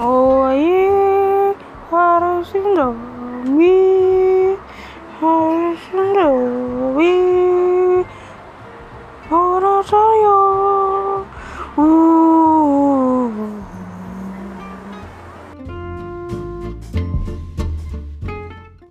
Oi, harusnya doi, harusnya doi, orang you.